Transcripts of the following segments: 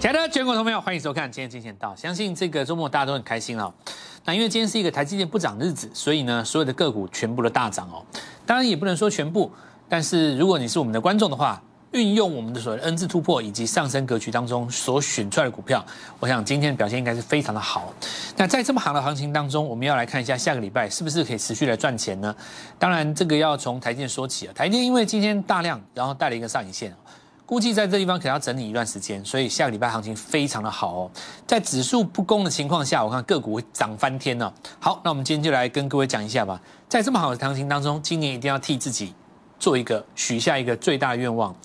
亲爱的全国同朋友，欢迎收看今天金钱到。相信这个周末大家都很开心哦。那因为今天是一个台积电不涨日子，所以呢，所有的个股全部都大涨哦。当然也不能说全部，但是如果你是我们的观众的话，运用我们的所谓 N 字突破以及上升格局当中所选出来的股票，我想今天的表现应该是非常的好。那在这么好的行情当中，我们要来看一下下个礼拜是不是可以持续来赚钱呢？当然，这个要从台积电说起啊。台积电因为今天大量，然后带了一个上影线。估计在这地方可能要整理一段时间，所以下个礼拜行情非常的好哦。在指数不攻的情况下，我看个股会涨翻天呢。好，那我们今天就来跟各位讲一下吧。在这么好的行情当中，今年一定要替自己做一个许下一个最大愿望。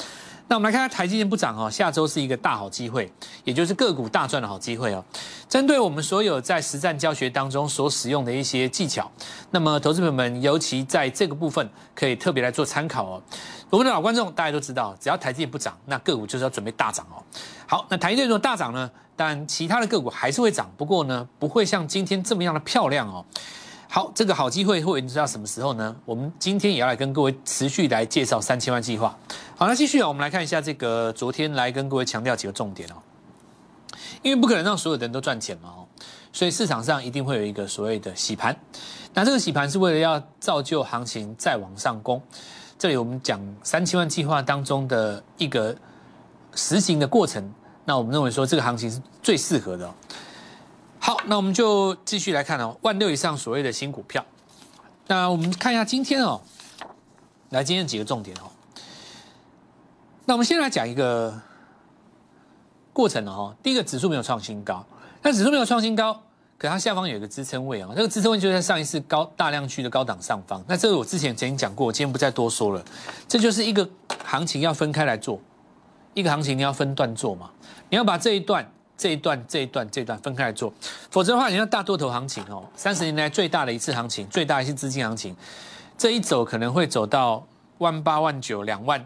那我们来看看台积电不涨哦，下周是一个大好机会，也就是个股大赚的好机会哦。针对我们所有在实战教学当中所使用的一些技巧，那么投资朋友们尤其在这个部分可以特别来做参考哦。我们的老观众大家都知道，只要台积电不涨，那个股就是要准备大涨哦。好，那台积电如果大涨呢，但其他的个股还是会涨，不过呢不会像今天这么样的漂亮哦。好，这个好机会会知道什么时候呢？我们今天也要来跟各位持续来介绍三千万计划。好，那继续啊，我们来看一下这个昨天来跟各位强调几个重点哦。因为不可能让所有的人都赚钱嘛哦，所以市场上一定会有一个所谓的洗盘。那这个洗盘是为了要造就行情再往上攻。这里我们讲三千万计划当中的一个实行的过程。那我们认为说这个行情是最适合的。好，那我们就继续来看哦，万六以上所谓的新股票。那我们看一下今天哦，来今天几个重点哦。那我们先来讲一个过程哦。第一个指数没有创新高，那指数没有创新高，可它下方有一个支撑位啊。这个支撑位就在上一次高大量区的高档上方。那这个我之前曾经讲过，今天不再多说了。这就是一个行情要分开来做，一个行情你要分段做嘛，你要把这一段。这一段、这一段、这一段分开来做，否则的话，你像大多头行情哦，三十年来最大的一次行情，最大一次资金行情，这一走可能会走到万八、万九、两万，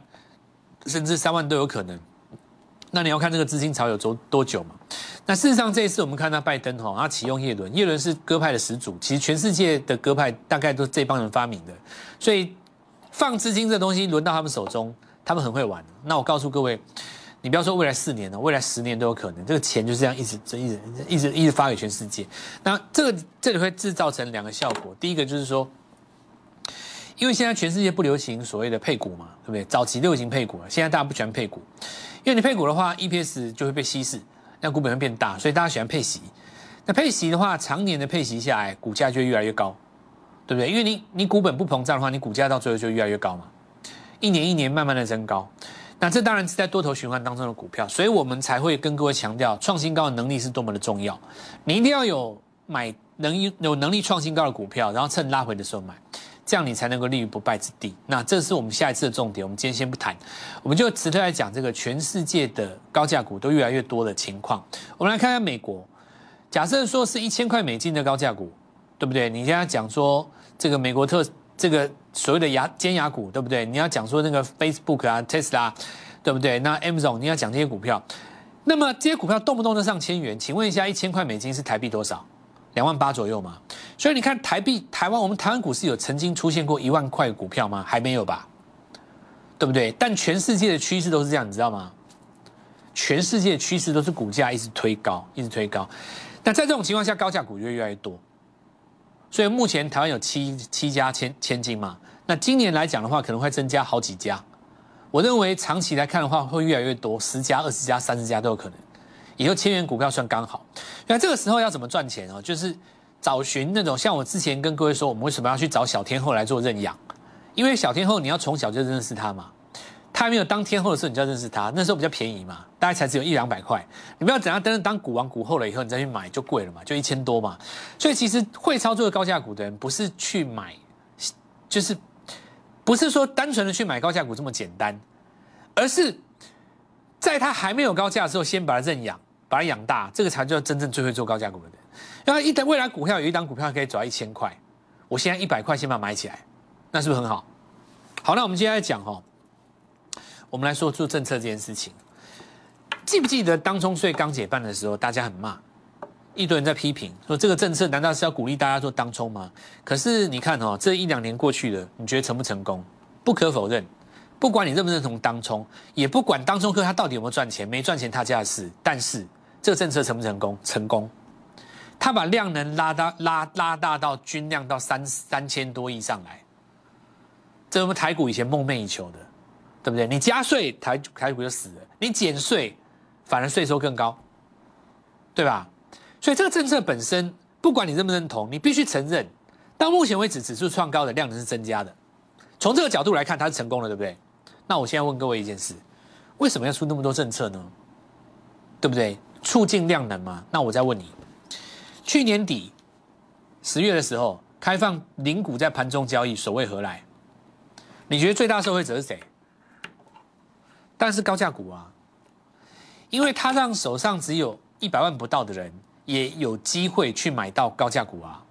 甚至三万都有可能。那你要看这个资金潮有走多久嘛？那事实上这一次我们看到拜登哈，他启用叶伦，叶伦是鸽派的始祖，其实全世界的鸽派大概都是这帮人发明的，所以放资金这东西轮到他们手中，他们很会玩。那我告诉各位。你不要说未来四年了，未来十年都有可能，这个钱就是这样一直、一直、一直、一直发给全世界。那这个这里会制造成两个效果，第一个就是说，因为现在全世界不流行所谓的配股嘛，对不对？早期流行配股了，现在大家不喜欢配股，因为你配股的话，EPS 就会被稀释，那股本会变大，所以大家喜欢配息。那配息的话，常年的配息下来，股价就越来越高，对不对？因为你你股本不膨胀的话，你股价到最后就越来越高嘛，一年一年慢慢的增高。那这当然是在多头循环当中的股票，所以我们才会跟各位强调，创新高的能力是多么的重要。你一定要有买能有能力创新高的股票，然后趁拉回的时候买，这样你才能够立于不败之地。那这是我们下一次的重点。我们今天先不谈，我们就直接来讲这个全世界的高价股都越来越多的情况。我们来看看美国，假设说是一千块美金的高价股，对不对？你现在讲说这个美国特。这个所谓的牙尖牙股，对不对？你要讲说那个 Facebook 啊、Tesla，对不对？那 Amazon 你要讲这些股票，那么这些股票动不动就上千元，请问一下，一千块美金是台币多少？两万八左右吗？所以你看台币，台湾我们台湾股市有曾经出现过一万块股票吗？还没有吧？对不对？但全世界的趋势都是这样，你知道吗？全世界的趋势都是股价一直推高，一直推高。那在这种情况下，高价股就越来越多。所以目前台湾有七七家千千金嘛，那今年来讲的话，可能会增加好几家。我认为长期来看的话，会越来越多，十家、二十家、三十家都有可能。以后千元股票算刚好。那这个时候要怎么赚钱哦？就是找寻那种像我之前跟各位说，我们为什么要去找小天后来做认养？因为小天后你要从小就认识她嘛。他还没有当天后的时候，你就要认识他。那时候比较便宜嘛，大概才只有一两百块。你不要等他真正当股王股后了以后，你再去买就贵了嘛，就一千多嘛。所以其实会操作的高价股的人，不是去买，就是不是说单纯的去买高价股这么简单，而是在他还没有高价的时候，先把它认养，把它养大，这个才叫真正最会做高价股的人。然后一等未来股票有一档股票可以走到一千块，我现在一百块先把它买起来，那是不是很好？好，那我们接下来讲哈。我们来说做政策这件事情，记不记得当冲税刚解办的时候，大家很骂，一堆人在批评说这个政策难道是要鼓励大家做当冲吗？可是你看哦，这一两年过去了，你觉得成不成功？不可否认，不管你认不认同当冲，也不管当冲客他到底有没有赚钱，没赚钱他家的事。但是这个政策成不成功？成功，他把量能拉大拉拉大到均量到三三千多亿上来，这我们台股以前梦寐以求的，对不对？你加税台台股就死了，你减税反而税收更高，对吧？所以这个政策本身，不管你认不认同，你必须承认，到目前为止指数创高的量能是增加的。从这个角度来看，它是成功的，对不对？那我现在问各位一件事：为什么要出那么多政策呢？对不对？促进量能嘛。那我再问你，去年底十月的时候开放零股在盘中交易，所谓何来？你觉得最大受惠者是谁？但是高价股啊，因为他让手上只有一百万不到的人也有机会去买到高价股啊。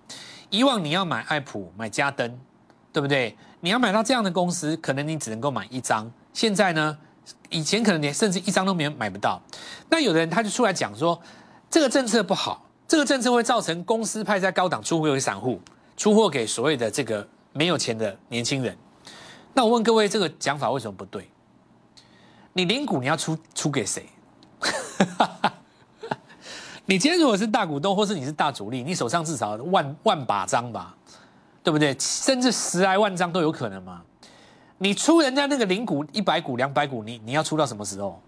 以往你要买爱普、买嘉登，对不对？你要买到这样的公司，可能你只能够买一张。现在呢，以前可能连甚至一张都没有买不到。那有的人他就出来讲说，这个政策不好，这个政策会造成公司派在高档出货给散户，出货给所谓的这个没有钱的年轻人。那我问各位，这个讲法为什么不对？你零股你要出出给谁？你今天如果是大股东，或是你是大主力，你手上至少万万把张吧。对不对？甚至十来万张都有可能嘛？你出人家那个零股一百股两百股，你你要出到什么时候？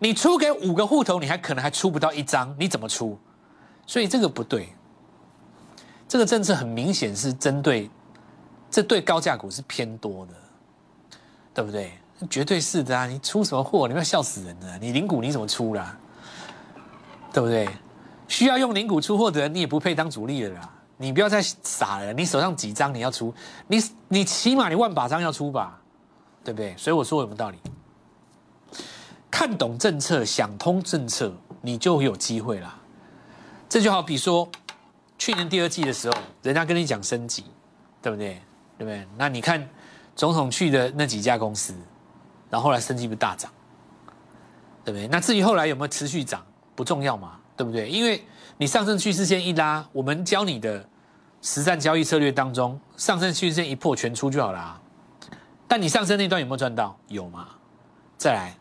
你出给五个户头，你还可能还出不到一张，你怎么出？所以这个不对。这个政策很明显是针对，这对高价股是偏多的，对不对？绝对是的啊！你出什么货？你要笑死人了！你零股你怎么出啦？对不对？需要用零股出货的人，你也不配当主力了啦。你不要再傻了，你手上几张你要出，你你起码你万把张要出吧，对不对？所以我说有没有道理？看懂政策，想通政策，你就有机会啦。这就好比说，去年第二季的时候，人家跟你讲升级，对不对？对不对？那你看总统去的那几家公司，然后后来升级不大涨，对不对？那至于后来有没有持续涨，不重要嘛，对不对？因为你上升趋势线一拉，我们教你的。实战交易策略当中，上升趋势线一破全出就好了。但你上升那段有没有赚到？有吗？再来，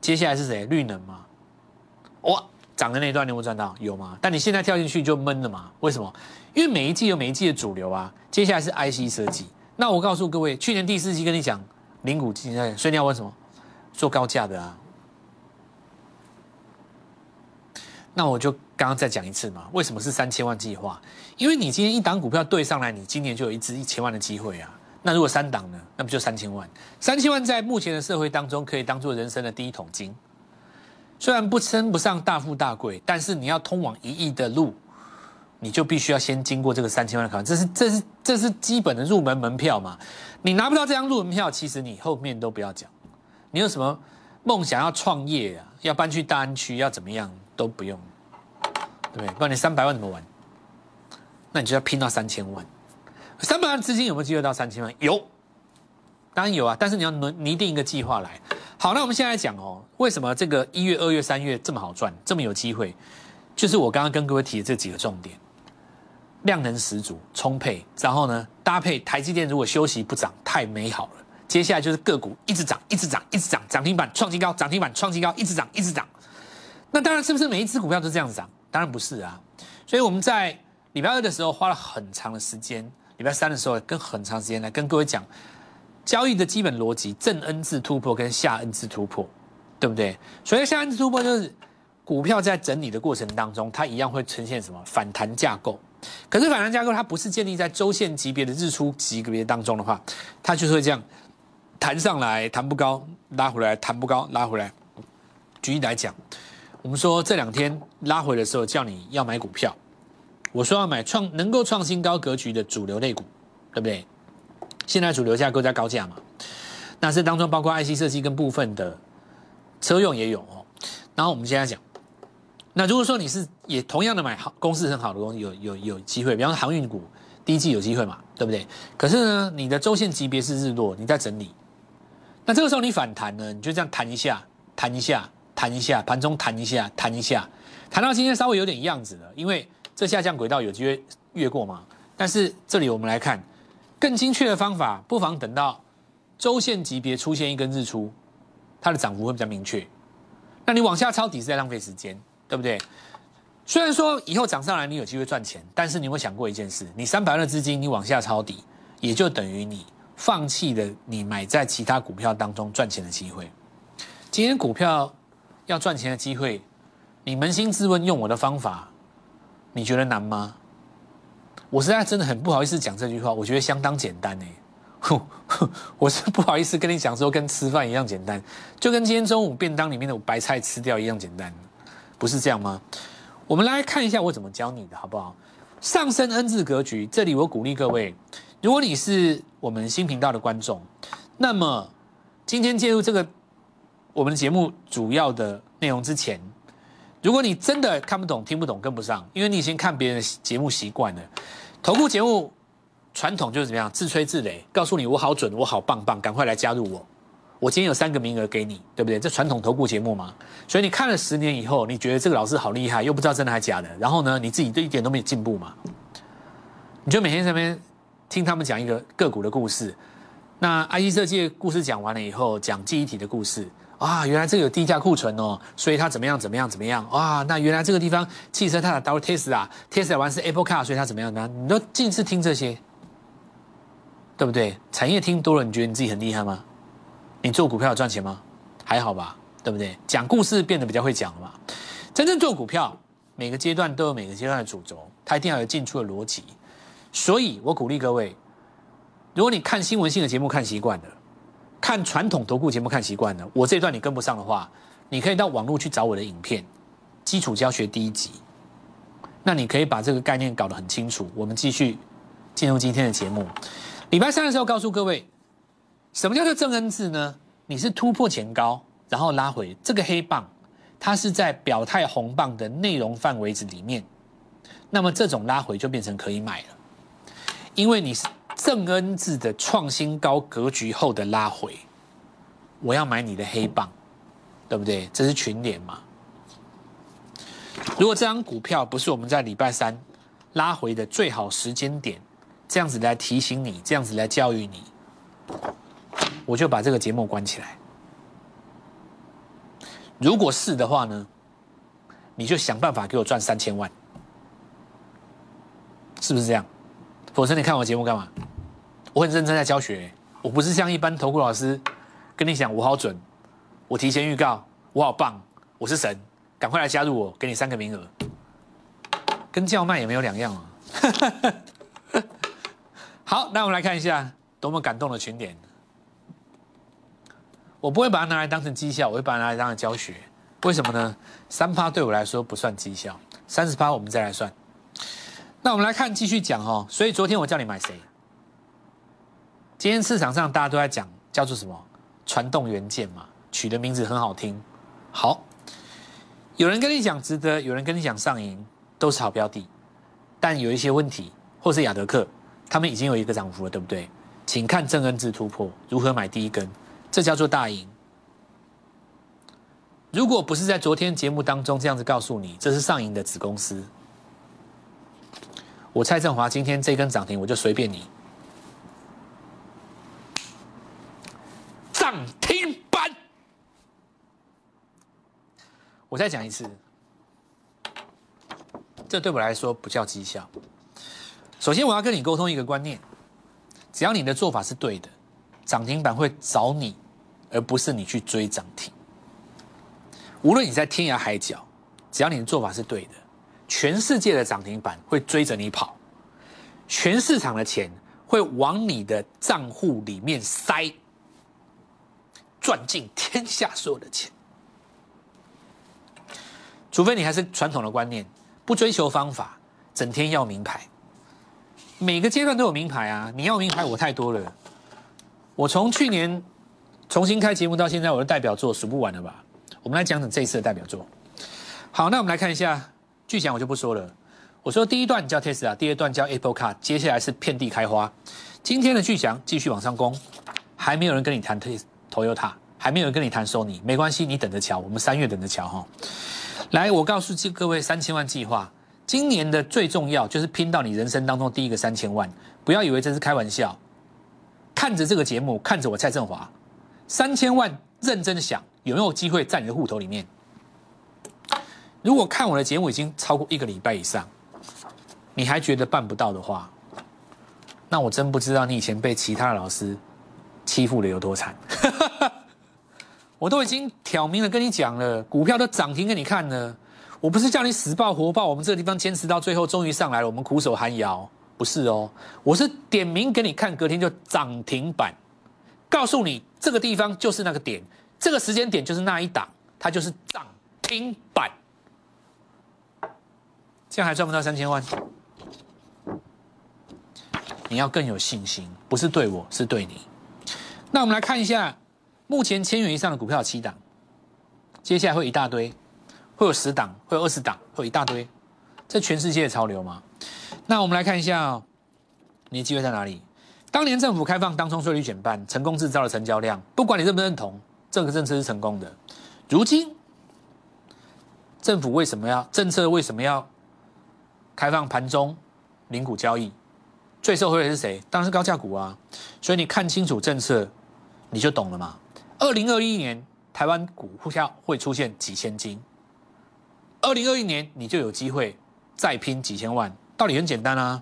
接下来是谁？绿能吗？哇，涨的那一段你有没有赚到？有吗？但你现在跳进去就闷了嘛？为什么？因为每一季有每一季的主流啊。接下来是 IC 设计。那我告诉各位，去年第四季跟你讲零股基金，所以你要问什么？做高价的啊。那我就刚刚再讲一次嘛，为什么是三千万计划？因为你今天一档股票对上来，你今年就有一支一千万的机会啊。那如果三档呢？那不就三千万？三千万在目前的社会当中，可以当做人生的第一桶金。虽然不称不上大富大贵，但是你要通往一亿的路，你就必须要先经过这个三千万的考验。这是这是这是基本的入门门票嘛？你拿不到这张入门票，其实你后面都不要讲。你有什么梦想要创业啊？要搬去大安区？要怎么样？都不用，对不对？不然你三百万怎么玩？那你就要拼到三千万。三百万资金有没有机会到三千万？有，当然有啊。但是你要拟拟定一个计划来。好，那我们现在讲哦，为什么这个一月、二月、三月这么好赚，这么有机会？就是我刚刚跟各位提的这几个重点：量能十足、充沛，然后呢，搭配台积电如果休息不涨，太美好了。接下来就是个股一直涨、一直涨、一直涨，涨停板创新高，涨停板创新高，一直涨、一直涨。那当然是不是每一只股票都这样子涨？当然不是啊。所以我们在礼拜二的时候花了很长的时间，礼拜三的时候跟很长时间来跟各位讲交易的基本逻辑：正 N 字突破跟下 N 字突破，对不对？所以下 N 字突破就是股票在整理的过程当中，它一样会呈现什么反弹架构。可是反弹架构它不是建立在周线级别的日出级别当中的话，它就是会这样弹上来，弹不高，拉回来，弹不高，拉回来。举例来讲。我们说这两天拉回的时候，叫你要买股票。我说要买创能够创新高格局的主流类股，对不对？现在主流架构在高价嘛？那这当中包括 IC 设计跟部分的车用也有哦。然后我们现在讲，那如果说你是也同样的买好公司很好的公司，有有有机会，比方说航运股第一季有机会嘛，对不对？可是呢，你的周线级别是日落，你在整理。那这个时候你反弹呢，你就这样弹一下，弹一下。弹一下，盘中弹一下，弹一下，弹到今天稍微有点样子了，因为这下降轨道有机会越过嘛。但是这里我们来看更精确的方法，不妨等到周线级别出现一根日出，它的涨幅会比较明确。那你往下抄底是在浪费时间，对不对？虽然说以后涨上来你有机会赚钱，但是你有有想过一件事？你三百万的资金你往下抄底，也就等于你放弃了你买在其他股票当中赚钱的机会。今天股票要赚钱的机会，你扪心自问，用我的方法，你觉得难吗？我实在真的很不好意思讲这句话，我觉得相当简单哎，我是不好意思跟你讲说跟吃饭一样简单，就跟今天中午便当里面的白菜吃掉一样简单，不是这样吗？我们来看一下我怎么教你的好不好？上升 N 字格局，这里我鼓励各位，如果你是我们新频道的观众，那么今天介入这个我们节目主要的内容之前。如果你真的看不懂、听不懂、跟不上，因为你已经看别人的节目习惯了，投顾节目传统就是怎么样自吹自擂，告诉你我好准、我好棒棒，赶快来加入我。我今天有三个名额给你，对不对？这传统投顾节目嘛，所以你看了十年以后，你觉得这个老师好厉害，又不知道真的还是假的，然后呢，你自己都一点都没有进步嘛？你就每天在那边听他们讲一个个股的故事，那 IC 设计的故事讲完了以后，讲记忆体的故事。啊，原来这个有低价库存哦，所以它怎么样怎么样怎么样？哇，那原来这个地方汽车它的 W Tesla，Tesla 完是 Apple Car，所以它怎么样呢？你都尽是听这些，对不对？产业听多了，你觉得你自己很厉害吗？你做股票赚钱吗？还好吧，对不对？讲故事变得比较会讲了嘛。真正做股票，每个阶段都有每个阶段的主轴，它一定要有进出的逻辑。所以我鼓励各位，如果你看新闻性的节目看习惯了。看传统投顾节目看习惯了，我这段你跟不上的话，你可以到网络去找我的影片，基础教学第一集。那你可以把这个概念搞得很清楚。我们继续进入今天的节目。礼拜三的时候告诉各位，什么叫做正恩字呢？你是突破前高，然后拉回这个黑棒，它是在表态红棒的内容范围子里面，那么这种拉回就变成可以买了，因为你是。正恩字的创新高格局后的拉回，我要买你的黑棒，对不对？这是群联嘛？如果这张股票不是我们在礼拜三拉回的最好时间点，这样子来提醒你，这样子来教育你，我就把这个节目关起来。如果是的话呢，你就想办法给我赚三千万，是不是这样？否则你看我节目干嘛？我很认真在教学，我不是像一般投顾老师跟你讲我好准，我提前预告我好棒，我是神，赶快来加入我，给你三个名额，跟叫卖也没有两样啊。好，那我们来看一下多么感动的群点。我不会把它拿来当成绩效，我会把它拿来当成教学。为什么呢？三趴对我来说不算绩效，三十趴我们再来算。那我们来看，继续讲哦。所以昨天我叫你买谁？今天市场上大家都在讲叫做什么传动元件嘛，取的名字很好听。好，有人跟你讲值得，有人跟你讲上赢，都是好标的，但有一些问题，或是亚德克，他们已经有一个涨幅了，对不对？请看正恩字突破如何买第一根，这叫做大赢。如果不是在昨天节目当中这样子告诉你，这是上赢的子公司。我蔡振华今天这根涨停，我就随便你涨停板。我再讲一次，这对我来说不叫绩效。首先，我要跟你沟通一个观念：只要你的做法是对的，涨停板会找你，而不是你去追涨停。无论你在天涯海角，只要你的做法是对的。全世界的涨停板会追着你跑，全市场的钱会往你的账户里面塞，赚尽天下所有的钱。除非你还是传统的观念，不追求方法，整天要名牌。每个阶段都有名牌啊！你要名牌，我太多了。我从去年重新开节目到现在，我的代表作数不完了吧？我们来讲讲这一次的代表作。好，那我们来看一下。巨响我就不说了，我说第一段叫 Tesla，第二段叫 Apple Car，接下来是遍地开花。今天的巨响继续往上攻，还没有人跟你谈 Toyota，还没有人跟你谈 Sony，没关系，你等着瞧，我们三月等着瞧哈。来，我告诉各位三千万计划，今年的最重要就是拼到你人生当中第一个三千万，不要以为这是开玩笑，看着这个节目，看着我蔡振华，三千万认真的想有没有机会在你的户头里面。如果看我的节目已经超过一个礼拜以上，你还觉得办不到的话，那我真不知道你以前被其他老师欺负的有多惨。我都已经挑明了跟你讲了，股票都涨停给你看了。我不是叫你死抱活抱，我们这个地方坚持到最后，终于上来了，我们苦守寒窑，不是哦。我是点名给你看，隔天就涨停板，告诉你这个地方就是那个点，这个时间点就是那一档，它就是涨停板。这样还赚不到三千万？你要更有信心，不是对我，是对你。那我们来看一下，目前千元以上的股票七档，接下来会一大堆，会有十档，会有二十档，会有一大堆，这全世界的潮流吗？那我们来看一下，你的机会在哪里？当年政府开放当冲税率减半，成功制造了成交量，不管你认不认同，这个政策是成功的。如今，政府为什么要政策？为什么要开放盘中零股交易？最受惠的是谁？当然是高价股啊！所以你看清楚政策，你就懂了嘛。二零二一年台湾股票会出现几千金，二零二一年你就有机会再拼几千万。道理很简单啊，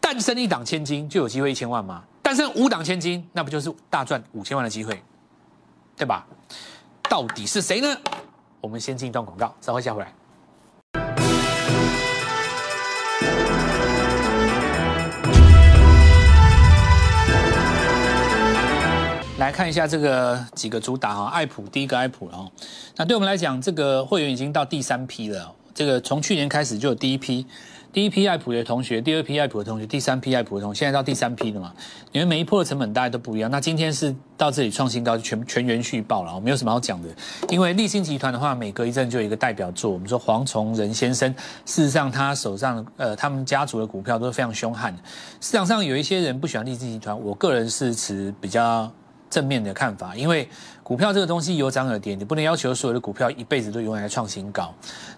诞生一档千金就有机会一千万嘛，诞生五档千金，那不就是大赚五千万的机会，对吧？到底是谁呢？我们先进一段广告，稍后下回来。来看一下这个几个主打哈，爱普第一个爱普了哦。那对我们来讲，这个会员已经到第三批了。这个从去年开始就有第一批，第一批爱普的同学，第二批爱普的同学，第三批爱普的同学，现在到第三批了嘛？因为每一波的成本大家都不一样。那今天是到这里创新高，全全员续报了，我没有什么好讲的。因为立新集团的话，每隔一阵就有一个代表作。我们说黄崇仁先生，事实上他手上呃，他们家族的股票都是非常凶悍的。市场上有一些人不喜欢立新集团，我个人是持比较。正面的看法，因为股票这个东西有涨有跌，你不能要求所有的股票一辈子都永远在创新高。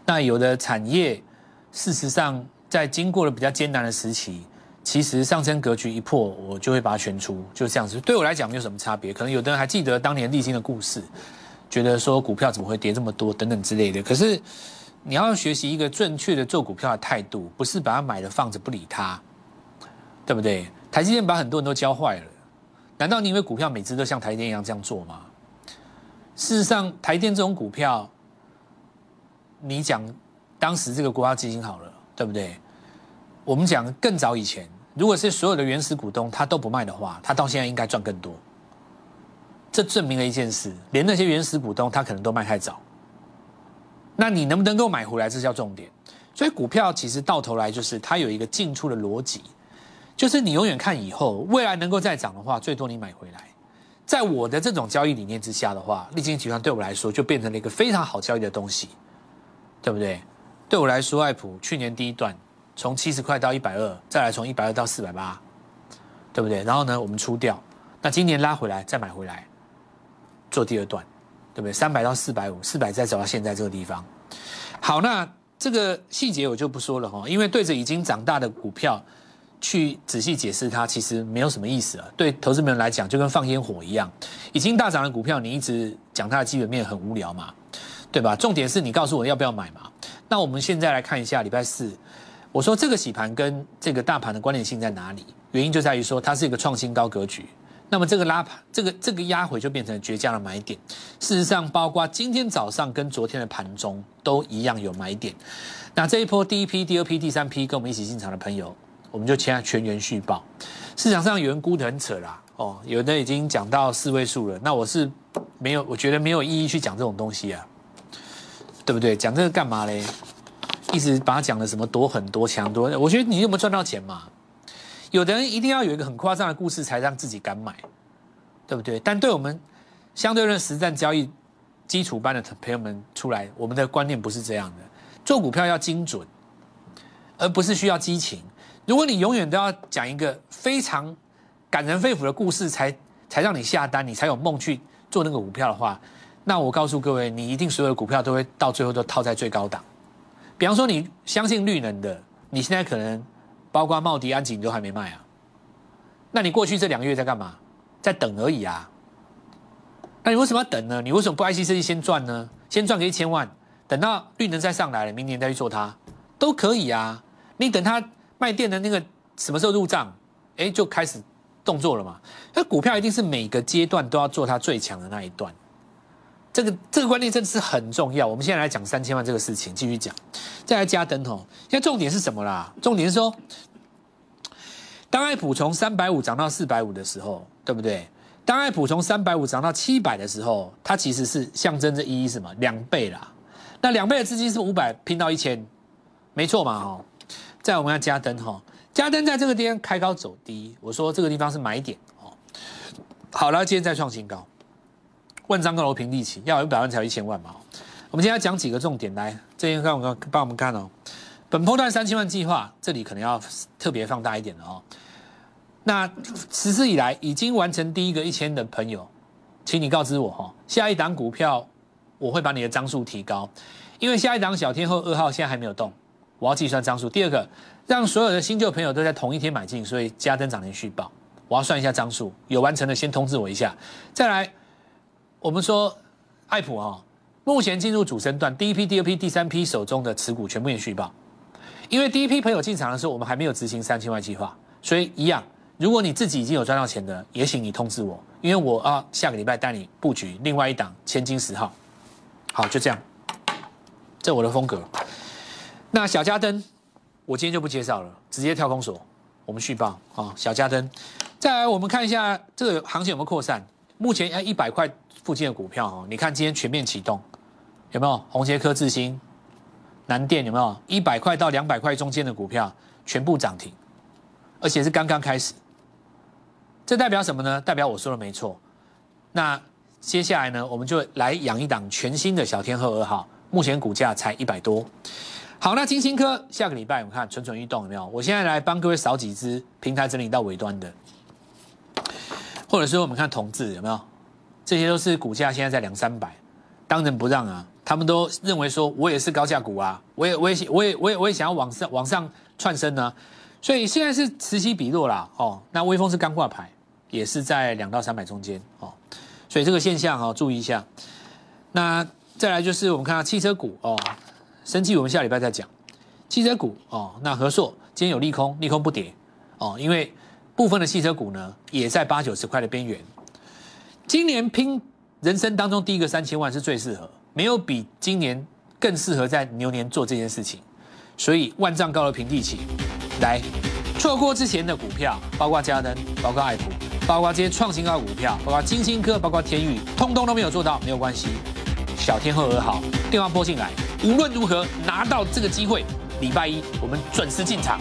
那有的产业，事实上在经过了比较艰难的时期，其实上升格局一破，我就会把它选出，就这样子。对我来讲没有什么差别。可能有的人还记得当年立新的故事，觉得说股票怎么会跌这么多等等之类的。可是你要学习一个正确的做股票的态度，不是把它买了放着不理它，对不对？台积电把很多人都教坏了。难道你以为股票每只都像台电一样这样做吗？事实上，台电这种股票，你讲当时这个国家基金好了，对不对？我们讲更早以前，如果是所有的原始股东他都不卖的话，他到现在应该赚更多。这证明了一件事：连那些原始股东他可能都卖太早。那你能不能够买回来，这叫重点。所以股票其实到头来就是它有一个进出的逻辑。就是你永远看以后，未来能够再涨的话，最多你买回来。在我的这种交易理念之下的话，立金集团对我来说就变成了一个非常好交易的东西，对不对？对我来说，爱普去年第一段从七十块到一百二，再来从一百二到四百八，对不对？然后呢，我们出掉，那今年拉回来再买回来，做第二段，对不对？三百到四百五，四百再走到现在这个地方。好，那这个细节我就不说了哈，因为对着已经长大的股票。去仔细解释它，其实没有什么意思啊。对投资人来讲，就跟放烟火一样。已经大涨的股票，你一直讲它的基本面很无聊嘛，对吧？重点是你告诉我要不要买嘛。那我们现在来看一下礼拜四，我说这个洗盘跟这个大盘的关联性在哪里？原因就在于说它是一个创新高格局。那么这个拉盘，这个这个压回就变成绝佳的买点。事实上，包括今天早上跟昨天的盘中都一样有买点。那这一波第一批、第二批、第三批跟我们一起进场的朋友。我们就签全员续报，市场上有人估得很扯啦，哦，有的已经讲到四位数了，那我是没有，我觉得没有意义去讲这种东西啊，对不对？讲这个干嘛嘞？一直把它讲的什么多很多强多，我觉得你有没有赚到钱嘛？有的人一定要有一个很夸张的故事才让自己敢买，对不对？但对我们相对论实战交易基础班的朋友们出来，我们的观念不是这样的，做股票要精准，而不是需要激情。如果你永远都要讲一个非常感人肺腑的故事，才才让你下单，你才有梦去做那个股票的话，那我告诉各位，你一定所有的股票都会到最后都套在最高档。比方说，你相信绿能的，你现在可能包括茂迪、安吉都还没卖啊，那你过去这两个月在干嘛？在等而已啊。那你为什么要等呢？你为什么不 IC 设计先赚呢？先赚个一千万，等到绿能再上来了，明年再去做它，都可以啊。你等它卖电的那个什么时候入账，哎，就开始动作了嘛。那股票一定是每个阶段都要做它最强的那一段。这个这个观念真的是很重要。我们现在来讲三千万这个事情，继续讲，再来加灯哦。现在重点是什么啦？重点是说，当爱普从三百五涨到四百五的时候，对不对？当爱普从三百五涨到七百的时候，它其实是象征着意义什么？两倍啦。那两倍的资金是五百拼到一千，没错嘛？哈。再我们要加灯哈，加灯在这个地方开高走低，我说这个地方是买点哦。好了，今天再创新高。万张高楼平地起，要有一百万才有一千万嘛。我们今天讲几个重点来，这边看我们帮我们看哦。本波段三千万计划，这里可能要特别放大一点的哦。那实施以来已经完成第一个一千的朋友，请你告知我哈，下一档股票我会把你的张数提高，因为下一档小天后二号现在还没有动，我要计算张数。第二个，让所有的新旧朋友都在同一天买进，所以加增长连续报，我要算一下张数，有完成的先通知我一下，再来。我们说，爱普啊，目前进入主升段，第一批、第二批、第三批手中的持股全部延续报。因为第一批朋友进场的时候，我们还没有执行三千万计划，所以一样。如果你自己已经有赚到钱的，也请你通知我，因为我啊下个礼拜带你布局另外一档千金十号。好，就这样，这我的风格。那小加灯，我今天就不介绍了，直接跳空锁，我们续报啊。小加灯，再来我们看一下这个行情有没有扩散。目前哎，一百块附近的股票哦，你看今天全面启动，有没有？红杰科、智新、南电有没有？一百块到两百块中间的股票全部涨停，而且是刚刚开始。这代表什么呢？代表我说的没错。那接下来呢，我们就来养一档全新的小天鹤二号，目前股价才一百多。好，那金星科下个礼拜我们看蠢蠢欲动有没有？我现在来帮各位扫几只平台整理到尾端的。或者说我们看同志有没有？这些都是股价现在在两三百，当仁不让啊！他们都认为说我也是高价股啊，我也我也我也我也我也想要往上往上窜升呢，所以现在是此起彼落啦哦。那微风是刚挂牌，也是在两到三百中间哦，所以这个现象哦注意一下。那再来就是我们看到汽车股哦，升气我们下礼拜再讲。汽车股哦，那和硕今天有利空，利空不跌哦，因为。部分的汽车股呢，也在八九十块的边缘。今年拼人生当中第一个三千万是最适合，没有比今年更适合在牛年做这件事情。所以万丈高楼平地起，来错过之前的股票，包括嘉登，包括爱普，包括这些创新高股票，包括金星科，包括天宇，通通都没有做到，没有关系。小天后和好，电话拨进来，无论如何拿到这个机会，礼拜一我们准时进场。